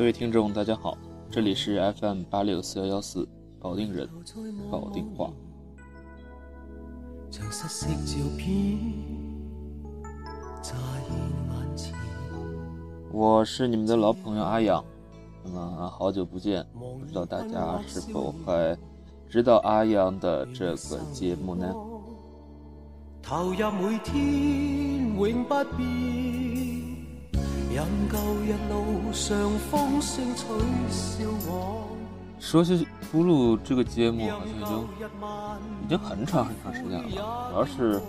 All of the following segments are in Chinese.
各位听众，大家好，这里是 FM 八六四幺幺四保定人，保定话。我是你们的老朋友阿阳，那么好久不见，不知道大家是否还知道阿阳的这个节目呢？投入每天永不变。说起不录这个节目，好像已经已经很长很长时间了。主要是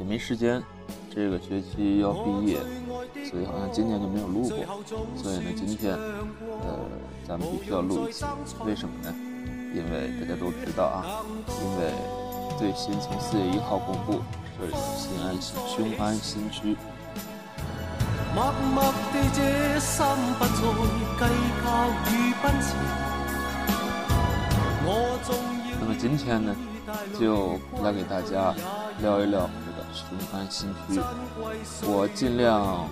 也没时间，这个学期要毕业，所以好像今年就没有录过。所以呢，今天呃，咱们必须要录一次。为什么呢？因为大家都知道啊，因为最新从四月一号公布设立新安新雄安新区区。那么今天呢，就来给大家聊一聊这个雄安新区。我尽量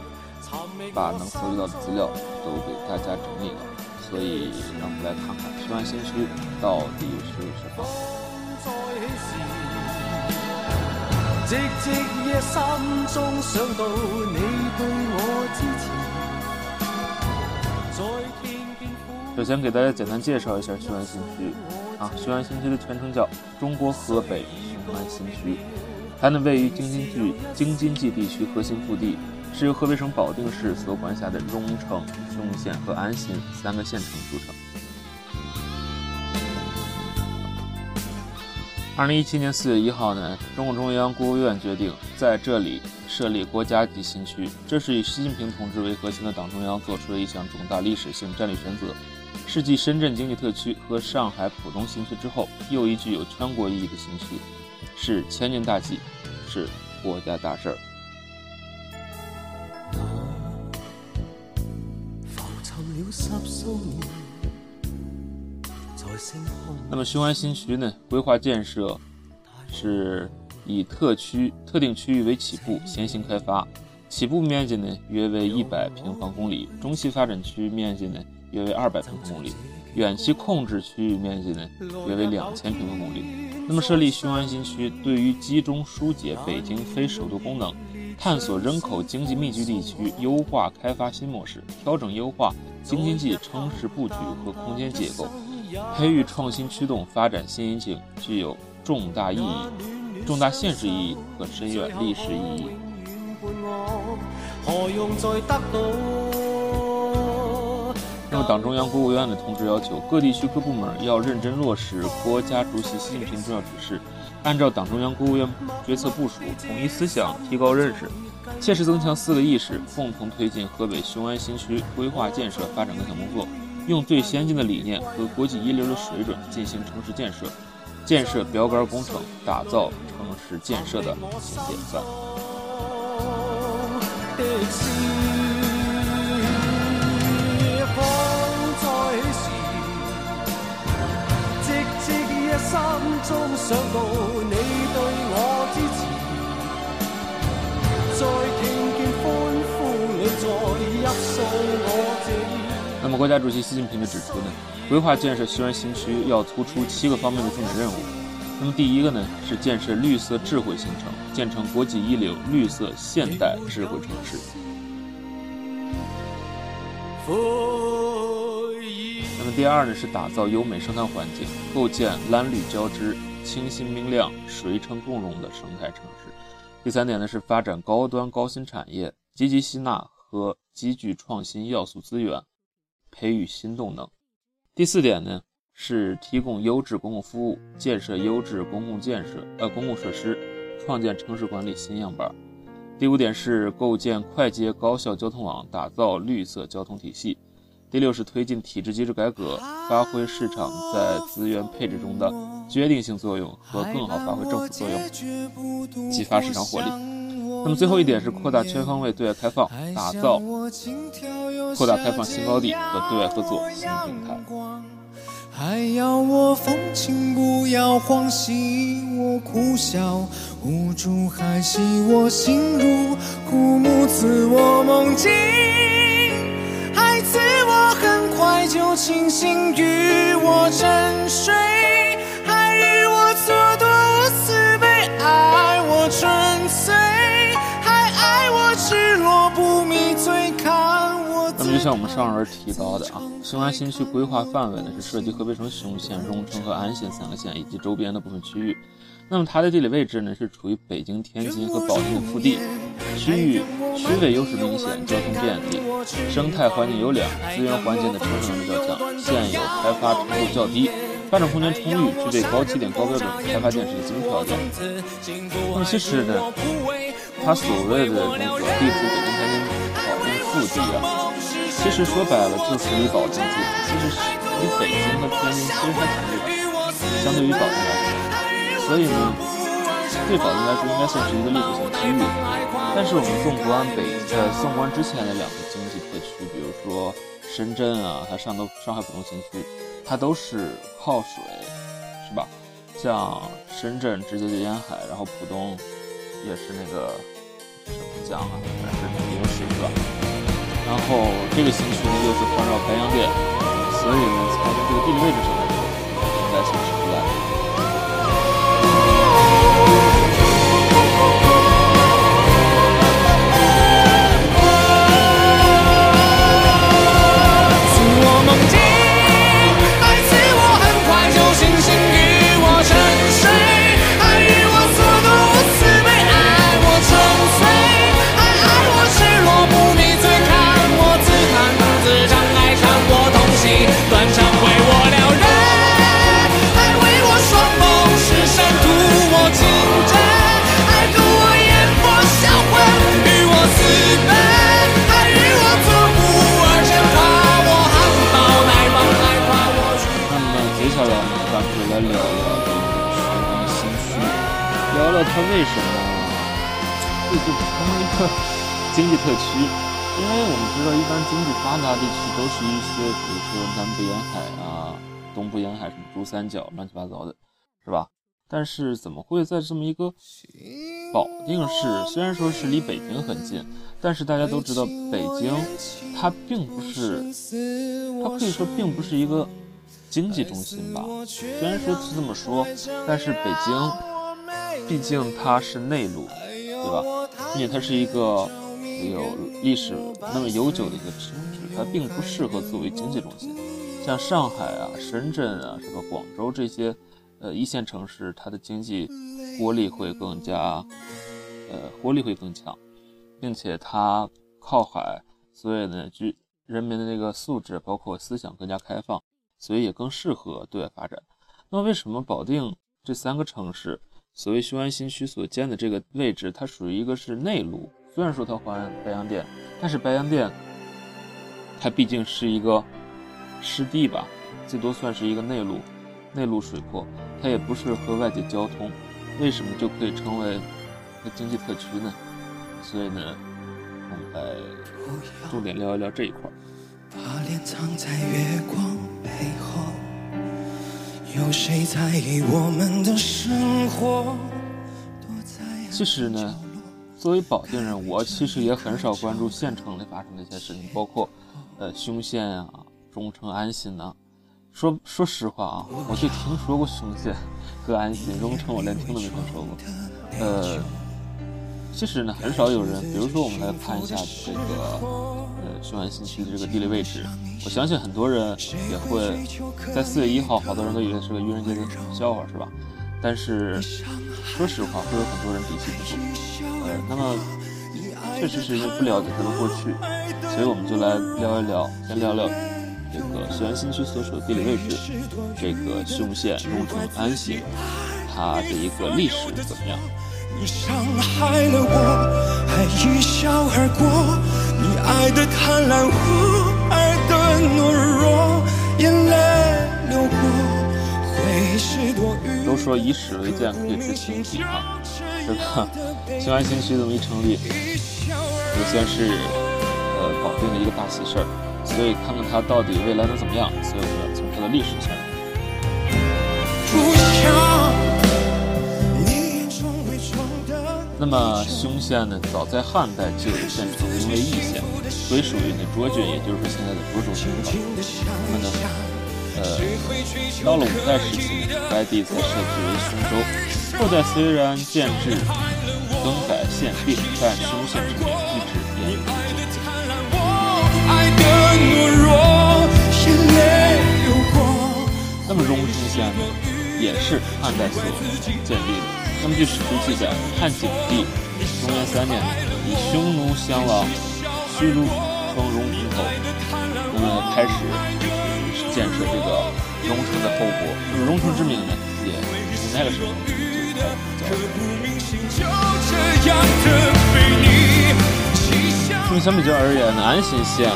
把能搜集到的资料都给大家整理了，所以让我们来看看雄安新区到底是什么。夜心中想到你。首先给大家简单介绍一下雄安新区啊，雄安新区的全称叫中国河北雄安新区，它呢位于京津冀京津冀地区核心腹地，是由河北省保定市所管辖的荣城、雄县和安新三个县城组成。二零一七年四月一号呢，中共中央、国务院决定在这里设立国家级新区，这是以习近平同志为核心的党中央做出的一项重大历史性战略选择，是继深圳经济特区和上海浦东新区之后，又一具有全国意义的新区，是千年大计，是国家大事儿。那么雄安新区呢？规划建设是以特区特定区域为起步，先行开发。起步面积呢约为一百平方公里，中期发展区域面积呢约为二百平方公里，远期控制区域面积呢约为两千平方公里。那么设立雄安新区，对于集中疏解北京非首都功能，探索人口经济密集地区优化开发新模式，调整优化京津冀城市布局和空间结构。培育创新驱动发展新引擎，具有重大意义、重大现实意义和深远历史意义。那么，党中央、国务院的同志要求各地区各部门要认真落实国家主席习近平重要指示，按照党中央、国务院决策部署，统一思想，提高认识，切实增强四个意识，共同推进河北雄安新区规划建设发展各项工作。用最先进的理念和国际一流的水准进行城市建设，建设标杆工程，打造城市建设的新典范。心中想到你么，国家主席习近平就指出呢，规划建设雄安新区要突出七个方面的重点任务。那么，第一个呢是建设绿色智慧新城，建成国际一流绿色现代智慧城市。那么，第二呢是打造优美生态环境，构建蓝绿交织、清新明亮、水城共融的生态城市。第三点呢是发展高端高新产业，积极吸纳和积聚创新要素资源。培育新动能。第四点呢，是提供优质公共服务，建设优质公共建设呃公共设施，创建城市管理新样板。第五点是构建快捷高效交通网，打造绿色交通体系。第六是推进体制机制改革，发挥市场在资源配置中的决定性作用和更好发挥政府作用，激发市场活力。那么最后一点是扩大全方位对外开放，打造扩大开放新高地和对外合作新平。还要我风情不要狂喜，我哭笑无助，还喜我心如枯木，赐我梦境，还赐我很快就清醒，与我沉睡。像我们上文提到的啊，雄安新区规划范围呢是涉及河北省雄县、荣成和安县三个县以及周边的部分区域。那么它的地理位置呢是处于北京、天津和保定的腹地，区域区位优势明显，交通便利，生态环境优良，资源环境的承受能力较强，现有开发程度较低，发展空间充裕，具备高起点、高标准开发建设的基本条件。那么其实呢，它所谓的那个地处北京、天津、保定腹地啊。其实说白了就是离保定近，其实离北京和天津其实还挺远，相对于保定来说，所以呢，对保定来说应该算是一个历史性区域。但是我们纵观北呃纵观之前的两个经济特区，比如说深圳啊，它上都上海浦东新区，它都是靠水，是吧？像深圳直接就沿海，然后浦东也是那个什么江啊，反正是有水是吧？然后这个星区呢又是环绕白洋淀，所以呢，从这个地理位置上来说，应该算是不赖。经济特区？因为我们知道，一般经济发达地区都是一些，比如说南部沿海啊、东部沿海什么珠三角乱七八糟的，是吧？但是怎么会在这么一个保定市？虽然说是离北京很近，但是大家都知道，北京它并不是，它可以说并不是一个经济中心吧？虽然说是这么说，但是北京。毕竟它是内陆，对吧？并且它是一个有历史那么悠久的一个城市，它并不适合作为经济中心。像上海啊、深圳啊、什么广州这些，呃，一线城市，它的经济活力会更加，呃，活力会更强，并且它靠海，所以呢，居人民的那个素质包括思想更加开放，所以也更适合对外发展。那么，为什么保定这三个城市？所谓雄安新区所建的这个位置，它属于一个是内陆。虽然说它环白洋淀，但是白洋淀它毕竟是一个湿地吧，最多算是一个内陆，内陆水泊，它也不是和外界交通。为什么就可以成为个经济特区呢？所以呢，我们来重点聊一聊这一块。把脸藏在月光背后。有谁在意我们的生活？其实呢，作为保定人，我其实也很少关注县城里发生的一些事情，包括呃雄县啊、中城、安新呐。说说实话啊，我就听说过雄县和安新，荣城我连听都没听说过。呃，其实呢，很少有人，比如说我们来看一下这个。呃雄安新区的这个地理位置，我相信很多人也会在四月一号，好多人都以为是个愚人节的笑话，是吧？但是说实话，会有很多人底气不足。呃，那么确实是因为不了解它的过去，所以我们就来聊一聊，先聊聊这个雄安新区所处的地理位置，这个雄县、荣成、安新，它的一个历史怎么样？你伤害了我，还一笑而过。你爱的贪婪，我爱的懦弱，眼泪流过，会是多余。都说以史为鉴，可以知兴替啊，这个雄安新区这么一成立，也算是呃保定的一个大喜事儿。所以看看它到底未来能怎么样，所以我们要从它的历史先。那么凶县呢，早在汉代就有县城名为义县，归属于呢涿郡，也就是现在的涿州地方。那么呢，呃，到了五代时期呢，该地才设置为凶州。后代虽然建制更改县壁，但凶县之名一直沿用至今。那么容兴县呢，也是汉代所建立的。那么据史书记载，汉景帝中元三年，以匈奴降王虚卢双戎平侯，那么开始建设这个荣城的后国。那么荣城之名呢，也从那个时候就开始叫。那么相比较而言呢，安新县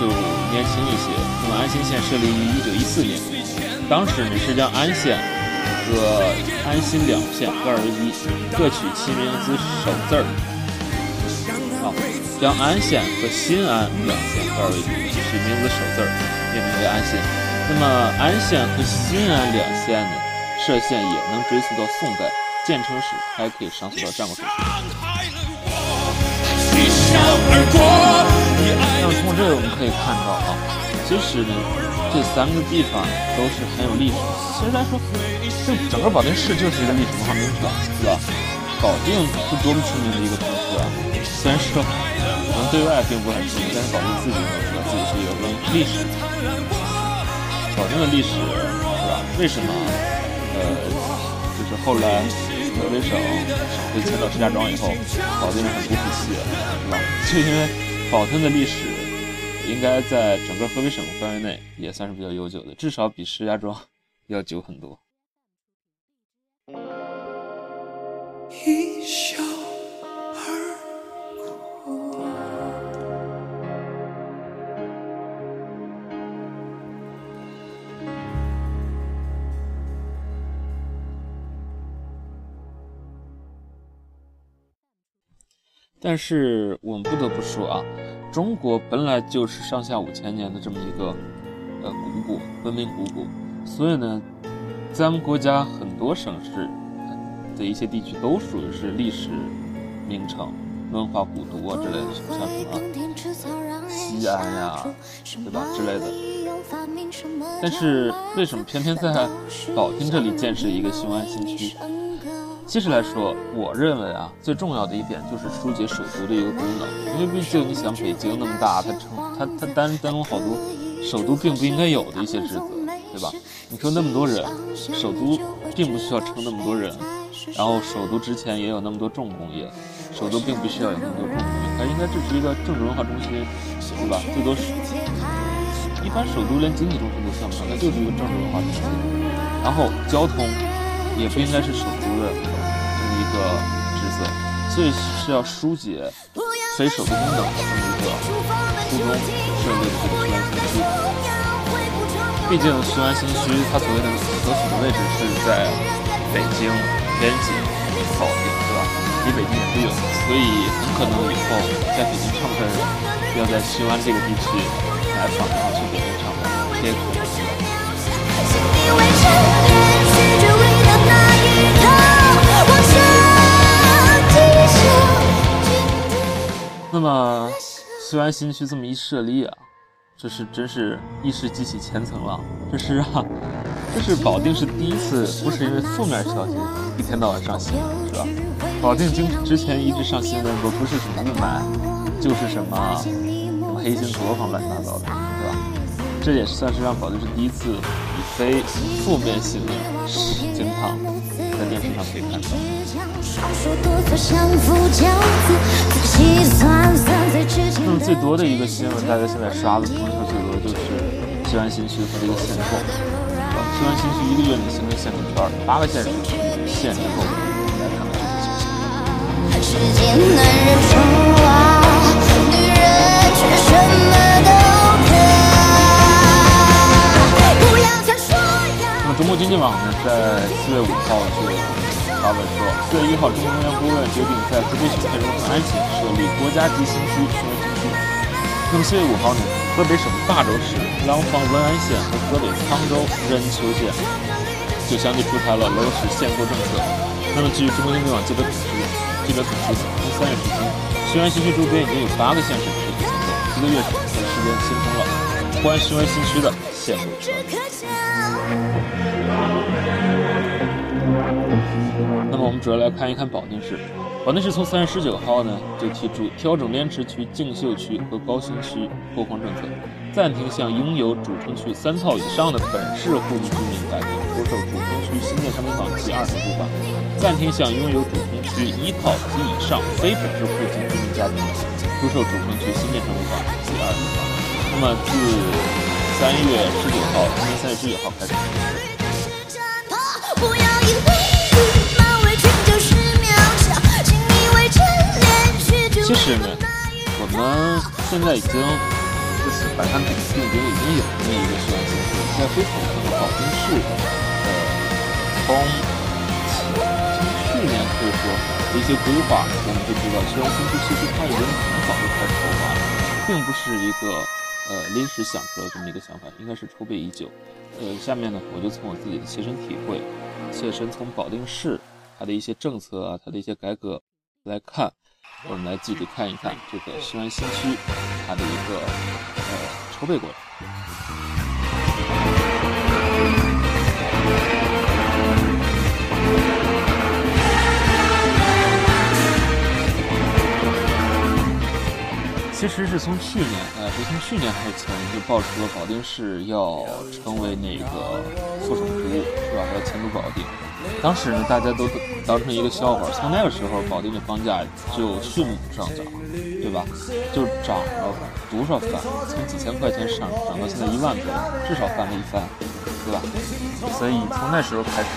就年轻一些。那么安新县设立于一九一四年，当时呢是将安县和安新两县合二为一，各取其名字首字儿。好，将安县和新安两县合二为一，取名字首字儿，命名为安新。那么安县和新安两县呢，设县也能追溯到宋代，建成史还可以上溯到战国时期。那么从这我们可以看到啊，其实呢，这三个地方都是很有历史。其实来说，这整个保定市就是一个历史文化名城，是吧？保定是多么出名的一个城市啊！虽然说可能对外并不很出名，但是保定自己呢，知道自己是一个文历史。保定的历史是吧？为什么？呃，就是后来。河北省省会迁到石家庄以后，保定人很不服气，是吧？就因为保定的历史应该在整个河北省范围内也算是比较悠久的，至少比石家庄要久很多。一笑而。但是我们不得不说啊，中国本来就是上下五千年的这么一个呃古国，文明古国，所以呢，咱们国家很多省市的一些地区都属于是历史名城、文化古都啊之类的，像什么西安呀，对吧之类的。但是为什么偏偏在保定这里建设一个雄安新区？其实来说，我认为啊，最重要的一点就是疏解首都的一个功能，因为毕竟你想北京那么大，它承它它担担当好多首都并不应该有的一些职责，对吧？你说那么多人，首都并不需要撑那么多人，然后首都之前也有那么多重工业，首都并不需要有那么多重工业，它应该只是一个政治文化中心，对吧？最多是，一般首都连经济中心都算不上，它就是一个政治文化中心，然后交通也不应该是首都的这么。一个职责，所以是要疏解非首都功能的这么一个初衷设立的这个雄安新区。毕竟雄安新区它所谓的所处的位置是在北京边界保定，对吧？离北京也不远，所以很可能以后在北京唱歌的人要在雄安这个地区来访，然后去北京唱歌，这也可能。那么，雄安新区这么一设立啊，这是真是一时激起千层浪。这是啊，这是保定是第一次，不是因为负面消息一天到晚上新闻，是吧？保定经之前一直上新闻，说不是什么雾霾，就是什么什么黑心作坊乱七八糟的，对吧？这也算是让保定是第一次以非负面新闻经常，在电视上可以看到。那么最多的一个新闻，大家现在刷的朋友圈最多的就是西安新区和这个限购。雄安新区一个月内形成限购圈，八个县市限制购。来看看这个信息。中国经济网呢，在四月五号就发文说，四月一号，中共中央国务院决定在河北省太中和安新设立国家级新区、雄安新区。那么四月五号呢，河北省霸州市廊坊文安县和河北沧州任丘县就相继出台了楼市限购政策。那么据中国经济网记者统计，记者统计，从三月至今，雄安新区周边已经有八个县市实施限购，一个月的时间形成了关于雄安新区的限购政策。那么我们主要来看一看保定市。保定市从三月十九号呢就提出调整莲池区、静秀区和高新区拓荒政策，暂停向拥有主城区三套以上的本市户籍居民改名出售主城区新建商品房及二手住房；暂停向拥有主城区一套及以上非本市户籍居民家庭出售主城区新建商品房及二手房。那么自三月十九号，今年三月十九号开始实施。其实呢，我们现在已经就是百看点定已经有这么一个宣传形式，在非常多的保定市，呃，从从去年可以说一些规划，我们就知道，虽然新区其实它已经很早就开始筹划了，并不是一个呃临时想出来这么一个想法，应该是筹备已久。呃，下面呢，我就从我自己的切身体会，切身从保定市它的一些政策啊，它的一些改革来看。我们来具体看一看这个西安新区它的一个呃筹备过程。其实是从去年，呃，是从去年还是前就爆出了保定市要成为那个副省都，是吧？要迁都保定。当时呢，大家都当成一个笑话。从那个时候，保定的房价就迅猛上涨，对吧？就涨了多少番？从几千块钱上涨到现在一万多，至少翻了一番，对吧？所以从那时候开始，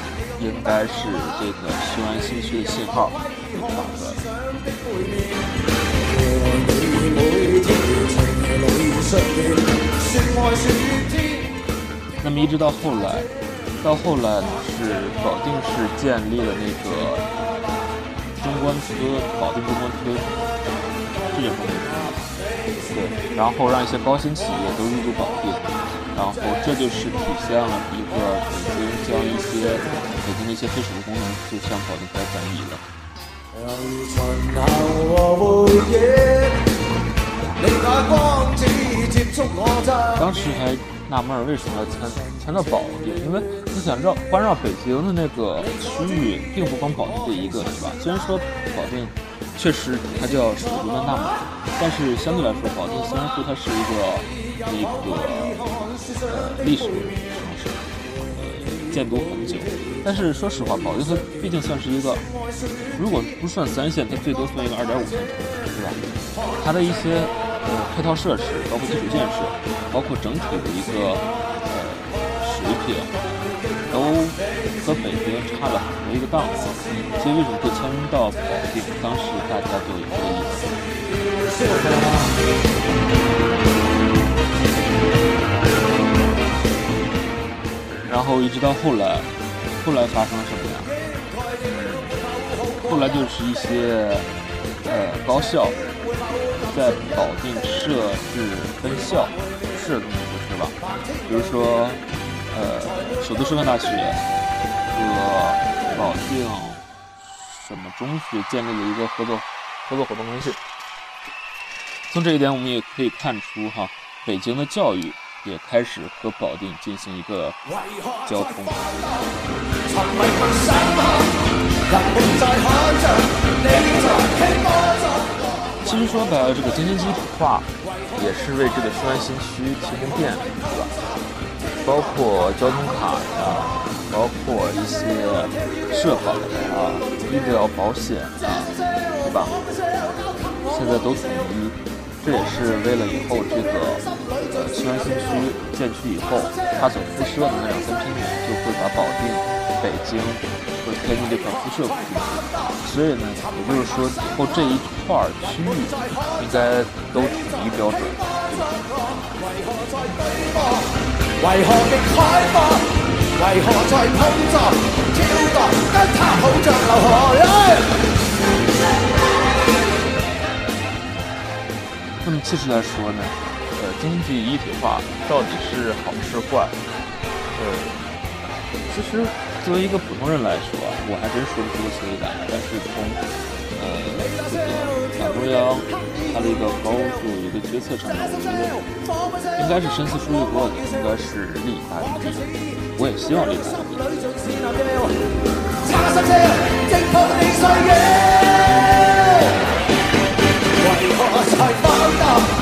应该是这个雄安新区的信号就发出来了。那么一直到后来。到后来，是保定市建立了那个中关村，保定中关村，这就说明什么？对，然后让一些高新企业都入驻保定，然后这就是体现了一个北京将一些北京的一些非属的功能就向保定开始转移了。当时还。纳闷为什么要迁迁到保定？因为你想绕环绕北京的那个区域，并不光保定这一个，是吧？虽然说保定确实它叫首都的那，但是相对来说，保定虽然说它是一个那个呃历史城市，呃建都很久，但是说实话，保定它毕竟算是一个，如果不算三线，它最多算一个二点五线城市，是吧？它的一些。呃，配套设施，包括基础建设，包括整体的一个呃水平，都和北京差了很多一个档次。所以为什么会迁到保定？当时大家就有这个意思。然后一直到后来，后来发生了什么呀？嗯后来就是一些呃高校。在保定设置分校，是这么回事吧？比如说，呃，首都师范大学和保定什么中学建立了一个合作合作伙伴关系。从这一点，我们也可以看出，哈，北京的教育也开始和保定进行一个交通。其实说白了，这个京津冀一体化也是为这个雄安新区提供便利，是吧？包括交通卡呀，包括一些社保啊、医疗保险啊，对吧？现在都统一，这也是为了以后这个呃雄安新区建区以后，它所辐射的那两三平米就会把保定、北京。和天津这块辐射出去，所以呢，也就是说，以后这一块区域应该都统一标准，对吧？那么其实来说呢，经济一体化到底是好是坏？呃。其实，作为一个普通人来说，我还真说不出个所以然。但是从呃这个党中央它的一个高度一个决策上面，我觉得应该是深思熟虑过的，应该是利大于弊。我也希望利大于弊。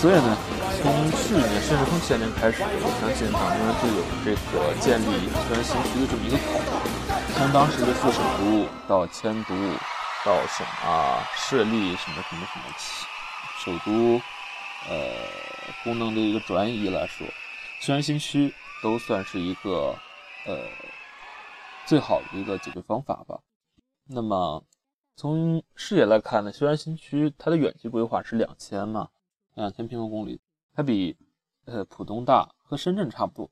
所以呢，从去年甚至从前年开始，我相信党中央就有这个建立雄安新区的这么一个考虑。从当时的副首都到迁都，到什么设立什么什么什么首都，呃，功能的一个转移来说，雄安新区都算是一个呃最好的一个解决方法吧。那么从视野来看呢，雄安新区它的远期规划是两千嘛。两千平方公里，它比呃浦东大，和深圳差不多。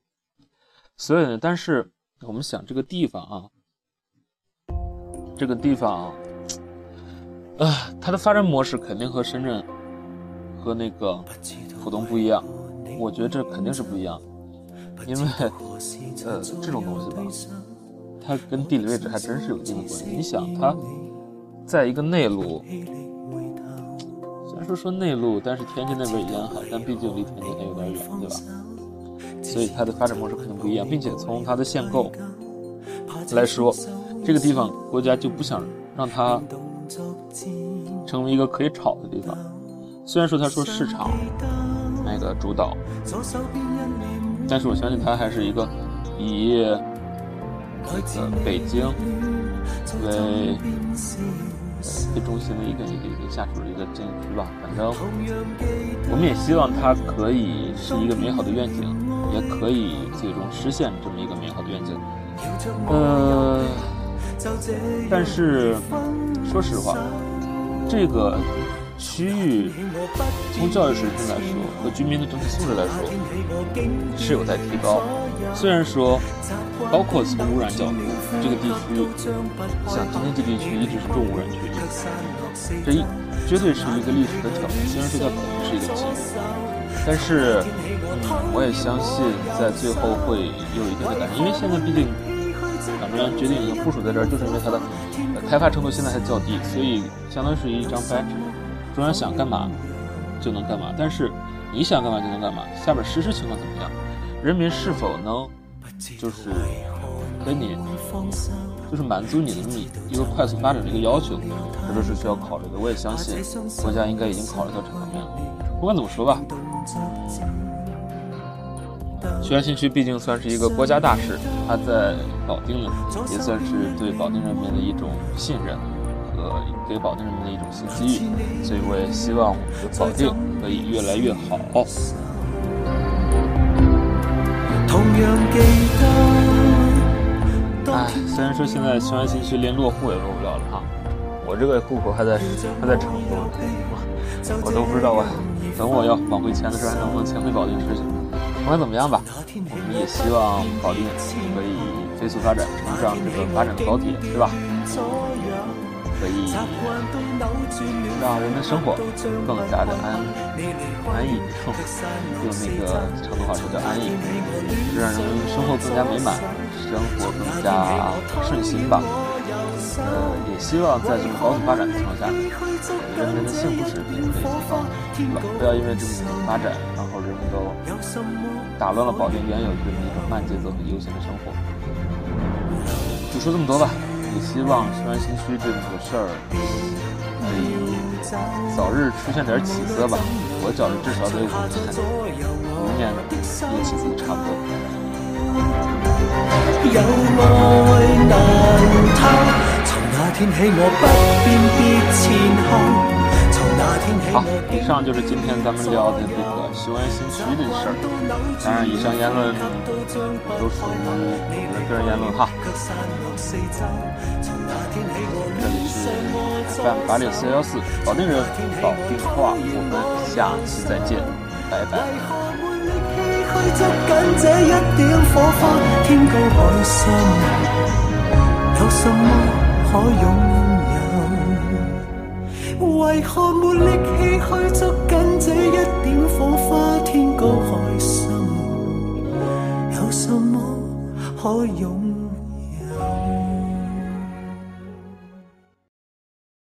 所以呢，但是我们想这个地方啊，这个地方，啊，它的发展模式肯定和深圳和那个浦东不一样。我觉得这肯定是不一样，因为呃这种东西吧，它跟地理位置还真是有一定的关系。你想，它在一个内陆。虽然说说内陆，但是天津那边也好，但毕竟离天津还有点远，对吧？所以它的发展模式肯定不一样，并且从它的限购来说，这个地方国家就不想让它成为一个可以炒的地方。虽然说他说市场那个主导，但是我相信它还是一个以那个北京为。最中心的一个一个一个下属的一个禁区吧，反正我们也希望它可以是一个美好的愿景，也可以最终实现这么一个美好的愿景。呃，但是说实话，这个区域从教育水平来说和居民的整体素质来说是有待提高。虽然说，包括从污染角度，这个地区像京津冀地区一直是重污染区，这一绝对是一个历史的挑战。虽然说它可能是一个机遇，但是，嗯，我也相信在最后会有一定的改变，因为现在毕竟党中央决定已经部署在这儿，就是因为它的开发程度现在还较低，所以相当于是一张白纸，中央想干嘛就能干嘛。但是你想干嘛就能干嘛，下边实施情况怎么样？人民是否能，就是给你，就是满足你的这么一个快速发展的一个要求，这都是需要考虑的。我也相信国家应该已经考虑到这方面了。不管怎么说吧，雄安新区毕竟算是一个国家大事，它在保定呢，也算是对保定人民的一种信任和给保定人民的一种新机遇。所以我也希望我们的保定可以越来越好。哎，虽然说现在雄安新区连落户也落不了了哈，我这个户口还在还在成都呢，我我都不知道我等我要往回迁的时候还能不能迁回保定市去。不管怎么样吧，我们也希望保定可以飞速发展，乘上这个发展的高铁，对吧？可以让人的生活更加的安安逸，用那个成都话说叫安逸，让人们生活更加美满，生活更加顺心吧。呃，也希望在这个高速发展的情况下，人民的幸福水平可以提高，对吧？不要因为这么发展，然后人们都打乱了保定原有的这么一种慢节奏和悠闲的生活。就说这么多吧。也希望雄安心虚这个事儿可以早日出现点起色吧。我觉着至少得有五年，五年也起色差不多。好，以上就是今天咱们聊的这个雄安新区的事儿。当然，以上言论都属于我的个人言论哈。这里是 FM 八六四幺四，保定人，保定话，我们下期再见，拜拜。有什么可为何没力气去捉紧这一点火花？天高海深，有什么可拥？